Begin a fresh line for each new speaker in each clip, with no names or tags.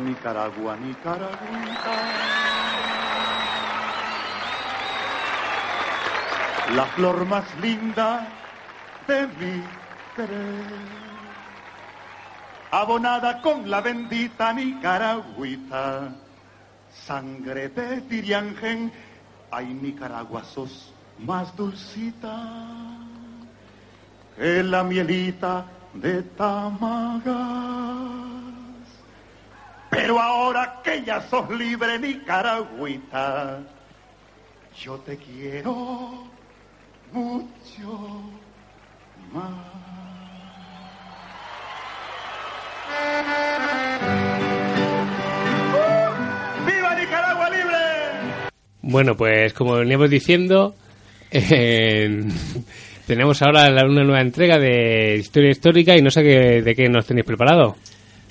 Nicaragua, Nicaragua. La flor más linda de mi querer. Abonada con la bendita Nicaragüita. Sangre de Tiriangen. Ay, Nicaragua, sos más dulcita que la mielita de Tamaga. Pero ahora que ya sos libre, Nicaragüita, yo te quiero mucho más. ¡Viva Nicaragua libre!
Bueno, pues como veníamos diciendo, eh, tenemos ahora una nueva entrega de Historia Histórica y no sé qué- de qué nos tenéis preparado.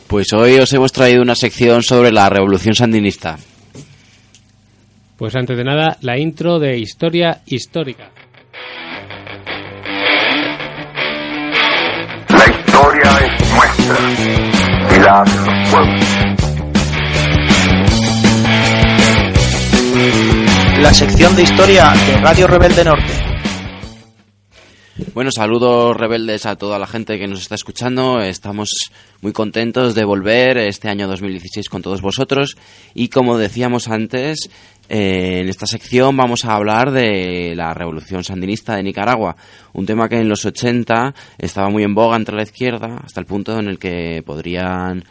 Pues hoy os hemos traído una sección sobre la Revolución Sandinista.
Pues antes de nada, la intro de Historia Histórica.
La historia es nuestra y la los pueblos.
La sección de historia de Radio Rebelde Norte.
Bueno, saludos rebeldes a toda la gente que nos está escuchando. Estamos muy contentos de volver este año 2016 con todos vosotros. Y como decíamos antes, eh, en esta sección vamos a hablar de la revolución sandinista de Nicaragua. Un tema que en los 80 estaba muy en boga entre la izquierda, hasta el punto en el que podrían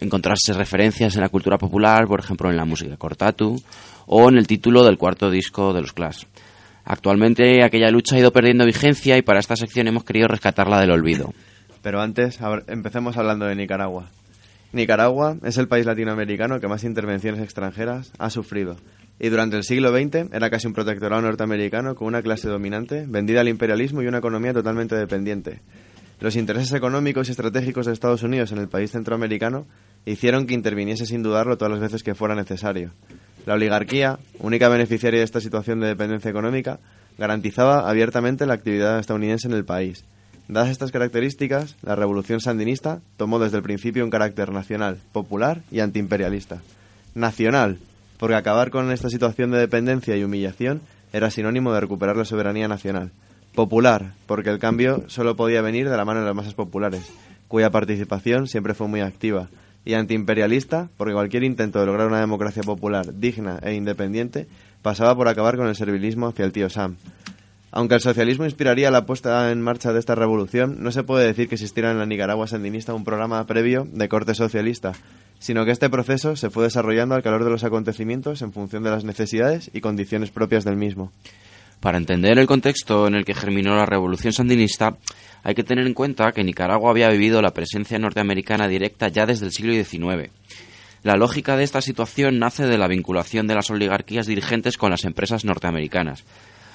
encontrarse referencias en la cultura popular, por ejemplo en la música cortatu, o en el título del cuarto disco de los Clash. Actualmente aquella lucha ha ido perdiendo vigencia y para esta sección hemos querido rescatarla del olvido.
Pero antes, empecemos hablando de Nicaragua. Nicaragua es el país latinoamericano que más intervenciones extranjeras ha sufrido. Y durante el siglo XX era casi un protectorado norteamericano con una clase dominante, vendida al imperialismo y una economía totalmente dependiente. Los intereses económicos y estratégicos de Estados Unidos en el país centroamericano hicieron que interviniese sin dudarlo todas las veces que fuera necesario. La oligarquía, única beneficiaria de esta situación de dependencia económica, garantizaba abiertamente la actividad estadounidense en el país. Dadas estas características, la revolución sandinista tomó desde el principio un carácter nacional, popular y antiimperialista. Nacional, porque acabar con esta situación de dependencia y humillación era sinónimo de recuperar la soberanía nacional. Popular, porque el cambio solo podía venir de la mano de las masas populares, cuya participación siempre fue muy activa. Y antiimperialista, porque cualquier intento de lograr una democracia popular digna e independiente pasaba por acabar con el servilismo hacia el tío Sam. Aunque el socialismo inspiraría la puesta en marcha de esta revolución, no se puede decir que existiera en la Nicaragua sandinista un programa previo de corte socialista, sino que este proceso se fue desarrollando al calor de los acontecimientos en función de las necesidades y condiciones propias del mismo.
Para entender el contexto en el que germinó la revolución sandinista, hay que tener en cuenta que Nicaragua había vivido la presencia norteamericana directa ya desde el siglo XIX. La lógica de esta situación nace de la vinculación de las oligarquías dirigentes con las empresas norteamericanas.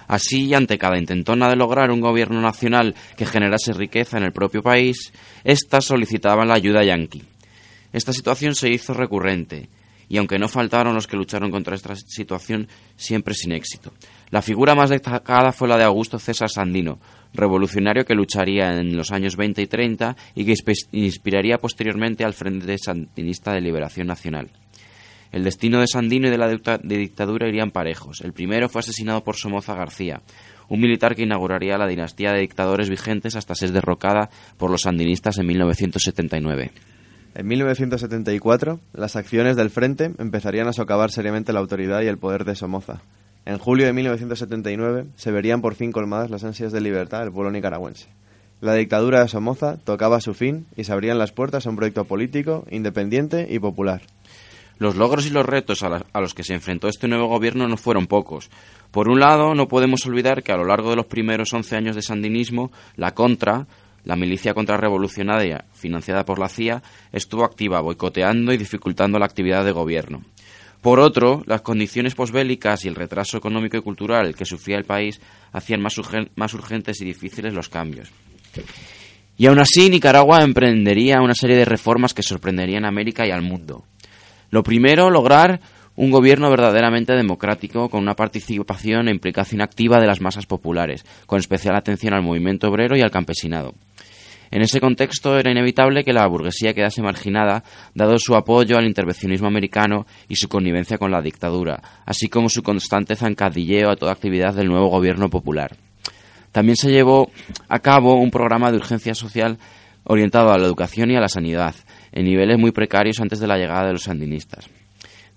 Así, ante cada intentona de lograr un gobierno nacional que generase riqueza en el propio país, éstas solicitaban la ayuda yanqui. Esta situación se hizo recurrente, y aunque no faltaron los que lucharon contra esta situación, siempre sin éxito. La figura más destacada fue la de Augusto César Sandino, revolucionario que lucharía en los años 20 y 30 y que inspiraría posteriormente al Frente Sandinista de Liberación Nacional. El destino de Sandino y de la dictadura irían parejos. El primero fue asesinado por Somoza García, un militar que inauguraría la dinastía de dictadores vigentes hasta ser derrocada por los sandinistas en 1979.
En 1974, las acciones del Frente empezarían a socavar seriamente la autoridad y el poder de Somoza. En julio de 1979 se verían por fin colmadas las ansias de libertad del pueblo nicaragüense. La dictadura de Somoza tocaba su fin y se abrían las puertas a un proyecto político, independiente y popular.
Los logros y los retos a, a los que se enfrentó este nuevo gobierno no fueron pocos. Por un lado, no podemos olvidar que a lo largo de los primeros 11 años de sandinismo, la contra, la milicia contrarrevolucionaria financiada por la CIA estuvo activa, boicoteando y dificultando la actividad de gobierno. Por otro, las condiciones posbélicas y el retraso económico y cultural que sufría el país hacían más, más urgentes y difíciles los cambios. Y aún así, Nicaragua emprendería una serie de reformas que sorprenderían a América y al mundo. Lo primero, lograr un gobierno verdaderamente democrático con una participación e implicación activa de las masas populares, con especial atención al movimiento obrero y al campesinado. En ese contexto era inevitable que la burguesía quedase marginada, dado su apoyo al intervencionismo americano y su connivencia con la dictadura, así como su constante zancadilleo a toda actividad del nuevo gobierno popular. También se llevó a cabo un programa de urgencia social orientado a la educación y a la sanidad, en niveles muy precarios antes de la llegada de los sandinistas.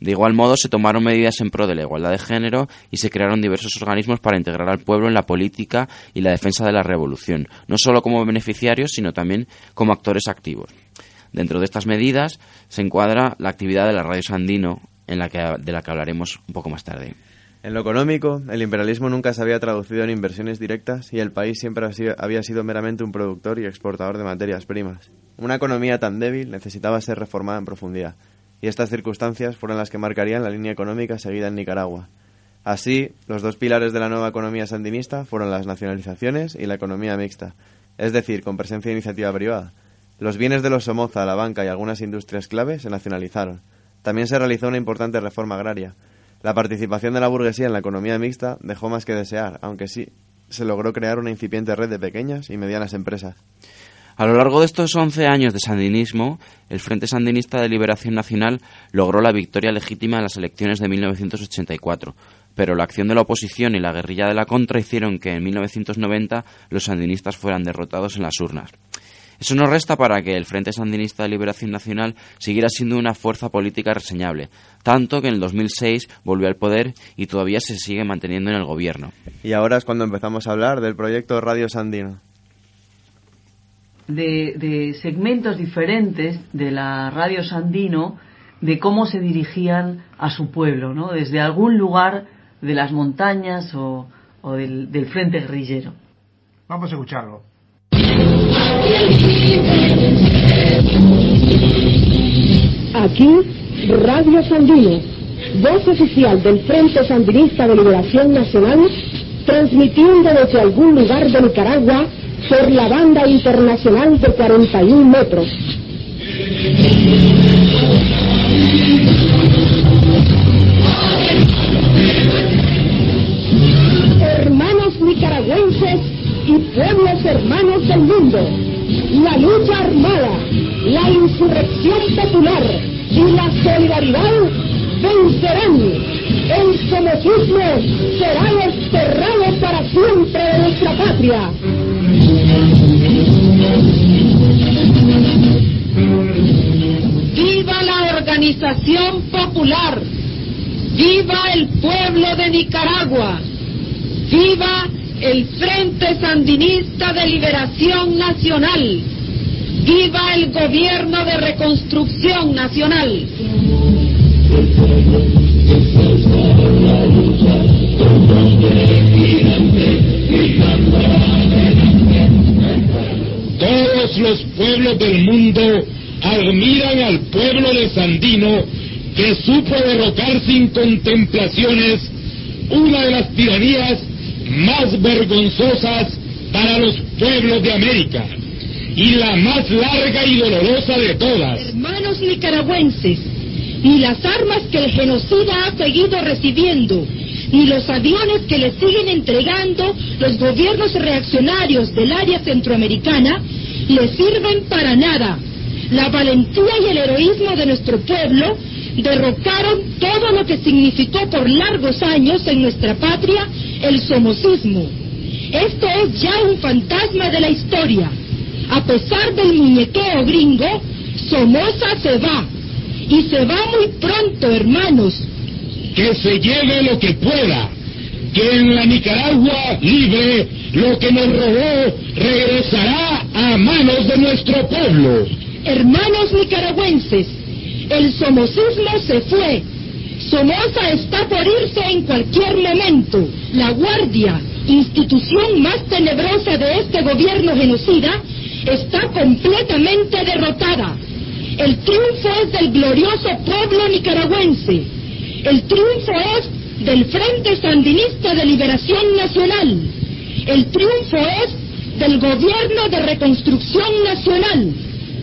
De igual modo, se tomaron medidas en pro de la igualdad de género y se crearon diversos organismos para integrar al pueblo en la política y la defensa de la revolución, no solo como beneficiarios, sino también como actores activos. Dentro de estas medidas se encuadra la actividad de la Radio Sandino, en la que, de la que hablaremos un poco más tarde.
En lo económico, el imperialismo nunca se había traducido en inversiones directas y el país siempre había sido meramente un productor y exportador de materias primas. Una economía tan débil necesitaba ser reformada en profundidad y estas circunstancias fueron las que marcarían la línea económica seguida en Nicaragua. Así, los dos pilares de la nueva economía sandinista fueron las nacionalizaciones y la economía mixta, es decir, con presencia de iniciativa privada. Los bienes de los Somoza, la banca y algunas industrias clave se nacionalizaron. También se realizó una importante reforma agraria. La participación de la burguesía en la economía mixta dejó más que desear, aunque sí se logró crear una incipiente red de pequeñas y medianas empresas.
A lo largo de estos 11 años de sandinismo, el Frente Sandinista de Liberación Nacional logró la victoria legítima en las elecciones de 1984, pero la acción de la oposición y la guerrilla de la contra hicieron que en 1990 los sandinistas fueran derrotados en las urnas. Eso no resta para que el Frente Sandinista de Liberación Nacional siguiera siendo una fuerza política reseñable, tanto que en el 2006 volvió al poder y todavía se sigue manteniendo en el gobierno.
Y ahora es cuando empezamos a hablar del proyecto Radio Sandino
de, segmentos diferentes de la radio Sandino de cómo se dirigían a su pueblo, ¿no? desde algún lugar de las montañas o, del, del frente guerrillero.
Vamos a escucharlo.
Aquí, Radio Sandino, voz oficial del Frente Sandinista de Liberación Nacional, transmitiendo desde algún lugar de Nicaragua por la banda internacional de 41 metros. Hermanos nicaragüenses y pueblos hermanos del mundo, la lucha armada, la insurrección popular y la solidaridad vencerán. El somocismo será desterrado para siempre de nuestra patria. ¡Viva la organización popular! ¡Viva el pueblo de Nicaragua! ¡Viva el Frente Sandinista de Liberación Nacional! ¡Viva el Gobierno de Reconstrucción Nacional!
Del mundo admiran al pueblo de Sandino que supo derrocar sin contemplaciones una de las tiranías más vergonzosas para los pueblos de América y la más larga y dolorosa de todas.
Hermanos nicaragüenses, ni las armas que el genocida ha seguido recibiendo ni los aviones que le siguen entregando los gobiernos reaccionarios del área centroamericana le sirven para nada. La valentía y el heroísmo de nuestro pueblo derrocaron todo lo que significó por largos años en nuestra patria el somocismo. Esto es ya un fantasma de la historia. A pesar del muñequeo gringo, Somoza se va. Y se va muy pronto, hermanos
que se lleve lo que pueda, que en la Nicaragua libre lo que nos robó regresará a manos de nuestro pueblo.
Hermanos nicaragüenses, el somocismo se fue. Somoza está por irse en cualquier momento. La Guardia, institución más tenebrosa de este gobierno genocida, está completamente derrotada. El triunfo es del glorioso pueblo nicaragüense. El triunfo es del Frente Sandinista de Liberación Nacional. El triunfo es del Gobierno de Reconstrucción Nacional.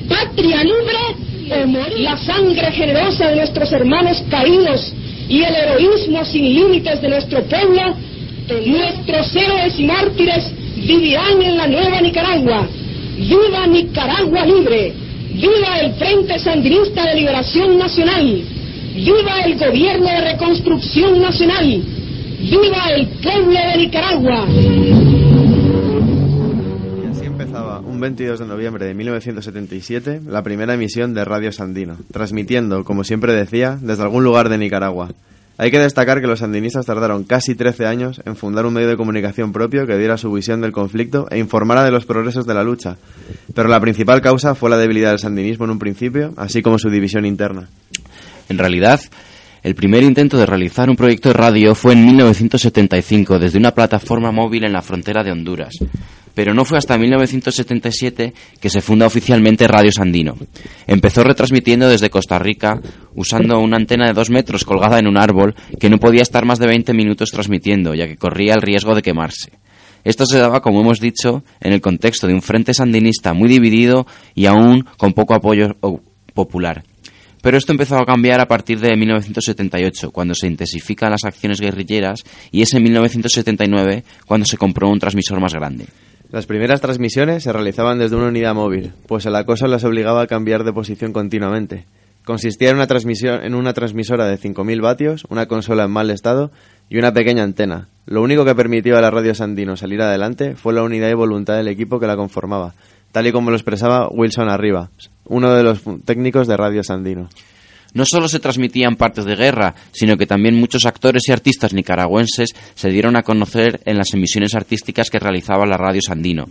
Patria libre o morir. La sangre generosa de nuestros hermanos caídos y el heroísmo sin límites de nuestro pueblo, nuestros héroes y mártires vivirán en la nueva Nicaragua. ¡Viva Nicaragua libre! ¡Viva el Frente Sandinista de Liberación Nacional! ¡Viva el Gobierno de Reconstrucción Nacional! ¡Viva el pueblo de Nicaragua!
Un 22 de noviembre de 1977 la primera emisión de Radio Sandino, transmitiendo, como siempre decía, desde algún lugar de Nicaragua. Hay que destacar que los sandinistas tardaron casi 13 años en fundar un medio de comunicación propio que diera su visión del conflicto e informara de los progresos de la lucha. Pero la principal causa fue la debilidad del sandinismo en un principio, así como su división interna.
En realidad, el primer intento de realizar un proyecto de radio fue en 1975 desde una plataforma móvil en la frontera de Honduras. Pero no fue hasta 1977 que se funda oficialmente Radio Sandino. Empezó retransmitiendo desde Costa Rica usando una antena de dos metros colgada en un árbol que no podía estar más de 20 minutos transmitiendo, ya que corría el riesgo de quemarse. Esto se daba, como hemos dicho, en el contexto de un frente sandinista muy dividido y aún con poco apoyo popular. Pero esto empezó a cambiar a partir de 1978, cuando se intensifican las acciones guerrilleras, y es en 1979 cuando se compró un transmisor más grande.
Las primeras transmisiones se realizaban desde una unidad móvil, pues el acoso las obligaba a cambiar de posición continuamente. Consistía en una, transmisión, en una transmisora de 5.000 vatios, una consola en mal estado y una pequeña antena. Lo único que permitió a la radio Sandino salir adelante fue la unidad y voluntad del equipo que la conformaba, tal y como lo expresaba Wilson Arriba, uno de los técnicos de Radio Sandino.
No solo se transmitían partes de guerra, sino que también muchos actores y artistas nicaragüenses se dieron a conocer en las emisiones artísticas que realizaba la radio Sandino.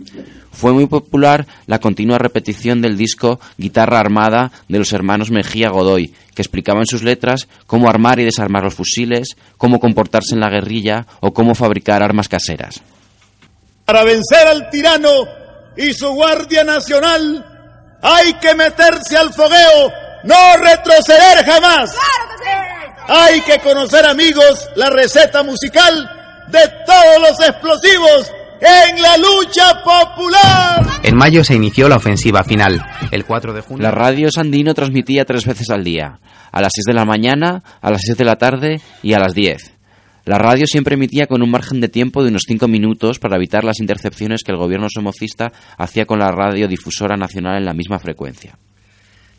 Fue muy popular la continua repetición del disco Guitarra Armada de los hermanos Mejía Godoy, que explicaba en sus letras cómo armar y desarmar los fusiles, cómo comportarse en la guerrilla o cómo fabricar armas caseras.
Para vencer al tirano y su Guardia Nacional hay que meterse al fogueo, no retroceder jamás. Hay que conocer, amigos, la receta musical de todos los explosivos en la lucha popular.
En mayo se inició la ofensiva final. El 4 de junio.
La radio Sandino transmitía tres veces al día, a las 6 de la mañana, a las 6 de la tarde y a las 10. La radio siempre emitía con un margen de tiempo de unos 5 minutos para evitar las intercepciones que el gobierno somocista hacía con la radiodifusora nacional en la misma frecuencia.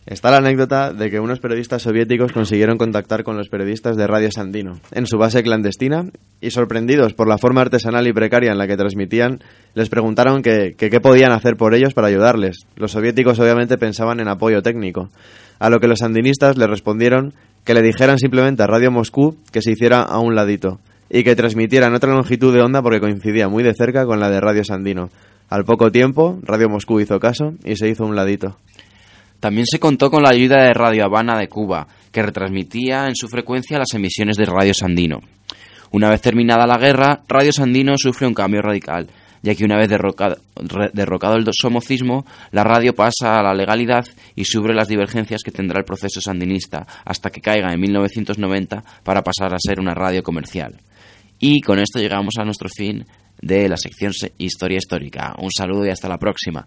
Está la anécdota de que unos periodistas soviéticos consiguieron contactar con los periodistas de Radio Sandino en su base clandestina y sorprendidos por la forma artesanal y precaria en la que transmitían, les preguntaron que qué podían hacer por ellos para ayudarles. Los soviéticos obviamente pensaban en apoyo técnico, a lo que los sandinistas le respondieron que le dijeran simplemente a Radio Moscú que se hiciera a un ladito y que transmitieran otra longitud de onda porque coincidía muy de cerca con la de Radio Sandino. Al poco tiempo, Radio Moscú hizo caso y se hizo a un ladito.
También se contó con la ayuda de Radio Habana de Cuba, que retransmitía en su frecuencia las emisiones de Radio Sandino. Una vez terminada la guerra, Radio Sandino sufre un cambio radical, ya que una vez derrocado, derrocado el somocismo, la radio pasa a la legalidad y sube las divergencias que tendrá el proceso sandinista hasta que caiga en 1990 para pasar a ser una radio comercial. Y con esto llegamos a nuestro fin de la sección se- Historia Histórica. Un saludo y hasta la próxima.